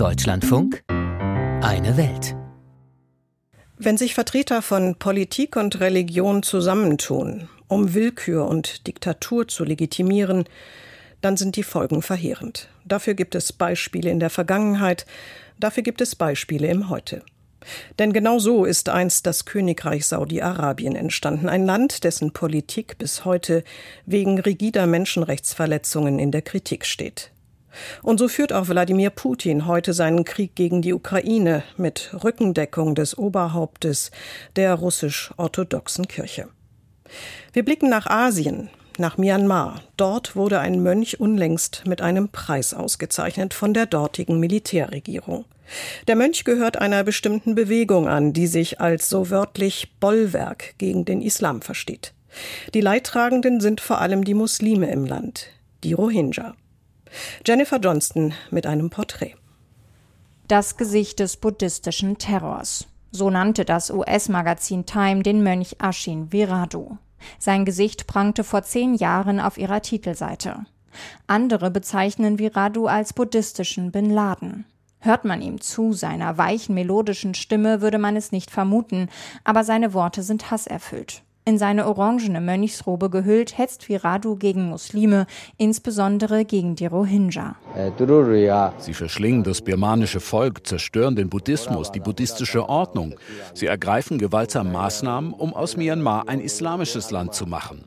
Deutschlandfunk Eine Welt. Wenn sich Vertreter von Politik und Religion zusammentun, um Willkür und Diktatur zu legitimieren, dann sind die Folgen verheerend. Dafür gibt es Beispiele in der Vergangenheit, dafür gibt es Beispiele im Heute. Denn genau so ist einst das Königreich Saudi-Arabien entstanden, ein Land, dessen Politik bis heute wegen rigider Menschenrechtsverletzungen in der Kritik steht. Und so führt auch Wladimir Putin heute seinen Krieg gegen die Ukraine mit Rückendeckung des Oberhauptes der russisch-orthodoxen Kirche. Wir blicken nach Asien, nach Myanmar. Dort wurde ein Mönch unlängst mit einem Preis ausgezeichnet von der dortigen Militärregierung. Der Mönch gehört einer bestimmten Bewegung an, die sich als so wörtlich Bollwerk gegen den Islam versteht. Die Leidtragenden sind vor allem die Muslime im Land, die Rohingya. Jennifer Johnston mit einem Porträt. Das Gesicht des buddhistischen Terrors. So nannte das US-Magazin Time den Mönch Ashin Viradu. Sein Gesicht prangte vor zehn Jahren auf ihrer Titelseite. Andere bezeichnen Viradu als buddhistischen Bin Laden. Hört man ihm zu, seiner weichen melodischen Stimme, würde man es nicht vermuten, aber seine Worte sind hasserfüllt. In seine orangene Mönchsrobe gehüllt, hetzt Viradu gegen Muslime, insbesondere gegen die Rohingya. Sie verschlingen das birmanische Volk, zerstören den Buddhismus, die buddhistische Ordnung. Sie ergreifen gewaltsam Maßnahmen, um aus Myanmar ein islamisches Land zu machen.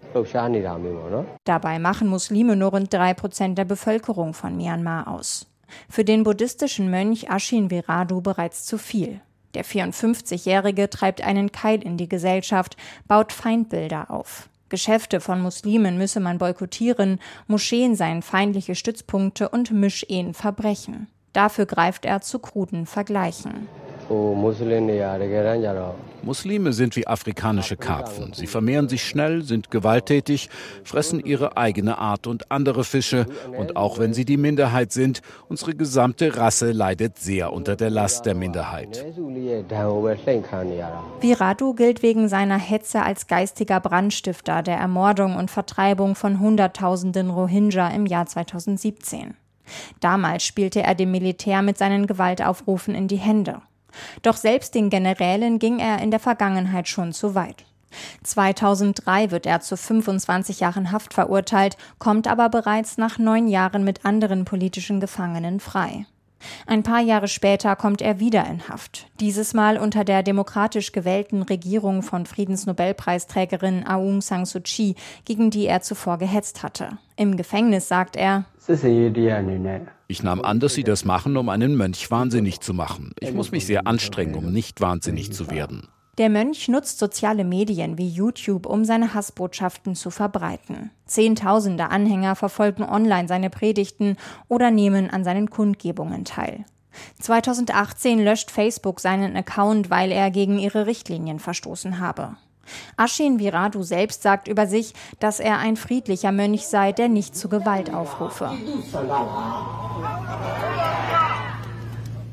Dabei machen Muslime nur rund drei Prozent der Bevölkerung von Myanmar aus. Für den buddhistischen Mönch Ashin Viradu bereits zu viel. Der 54-Jährige treibt einen Keil in die Gesellschaft, baut Feindbilder auf. Geschäfte von Muslimen müsse man boykottieren, Moscheen seien feindliche Stützpunkte und Mischehen Verbrechen. Dafür greift er zu kruden Vergleichen. Muslime sind wie afrikanische Karpfen. Sie vermehren sich schnell, sind gewalttätig, fressen ihre eigene Art und andere Fische. Und auch wenn sie die Minderheit sind, unsere gesamte Rasse leidet sehr unter der Last der Minderheit. Viradu gilt wegen seiner Hetze als geistiger Brandstifter der Ermordung und Vertreibung von Hunderttausenden Rohingya im Jahr 2017. Damals spielte er dem Militär mit seinen Gewaltaufrufen in die Hände. Doch selbst den Generälen ging er in der Vergangenheit schon zu weit. 2003 wird er zu 25 Jahren Haft verurteilt, kommt aber bereits nach neun Jahren mit anderen politischen Gefangenen frei. Ein paar Jahre später kommt er wieder in Haft, dieses Mal unter der demokratisch gewählten Regierung von Friedensnobelpreisträgerin Aung San Suu Kyi, gegen die er zuvor gehetzt hatte. Im Gefängnis sagt er, ich nahm an, dass Sie das machen, um einen Mönch wahnsinnig zu machen. Ich muss mich sehr anstrengen, um nicht wahnsinnig zu werden. Der Mönch nutzt soziale Medien wie YouTube, um seine Hassbotschaften zu verbreiten. Zehntausende Anhänger verfolgen online seine Predigten oder nehmen an seinen Kundgebungen teil. 2018 löscht Facebook seinen Account, weil er gegen ihre Richtlinien verstoßen habe. Ashin Viradu selbst sagt über sich, dass er ein friedlicher Mönch sei, der nicht zu Gewalt aufrufe.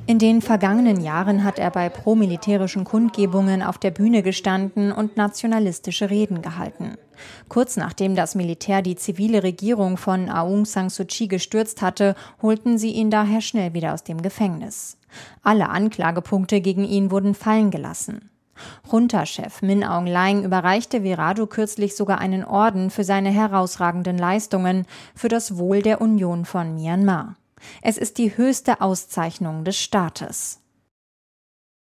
In den vergangenen Jahren hat er bei promilitärischen Kundgebungen auf der Bühne gestanden und nationalistische Reden gehalten. Kurz nachdem das Militär die zivile Regierung von Aung San Suu Kyi gestürzt hatte, holten sie ihn daher schnell wieder aus dem Gefängnis. Alle Anklagepunkte gegen ihn wurden fallen gelassen. Junta-Chef Min Aung Hlaing überreichte Virado kürzlich sogar einen Orden für seine herausragenden Leistungen für das Wohl der Union von Myanmar. Es ist die höchste Auszeichnung des Staates.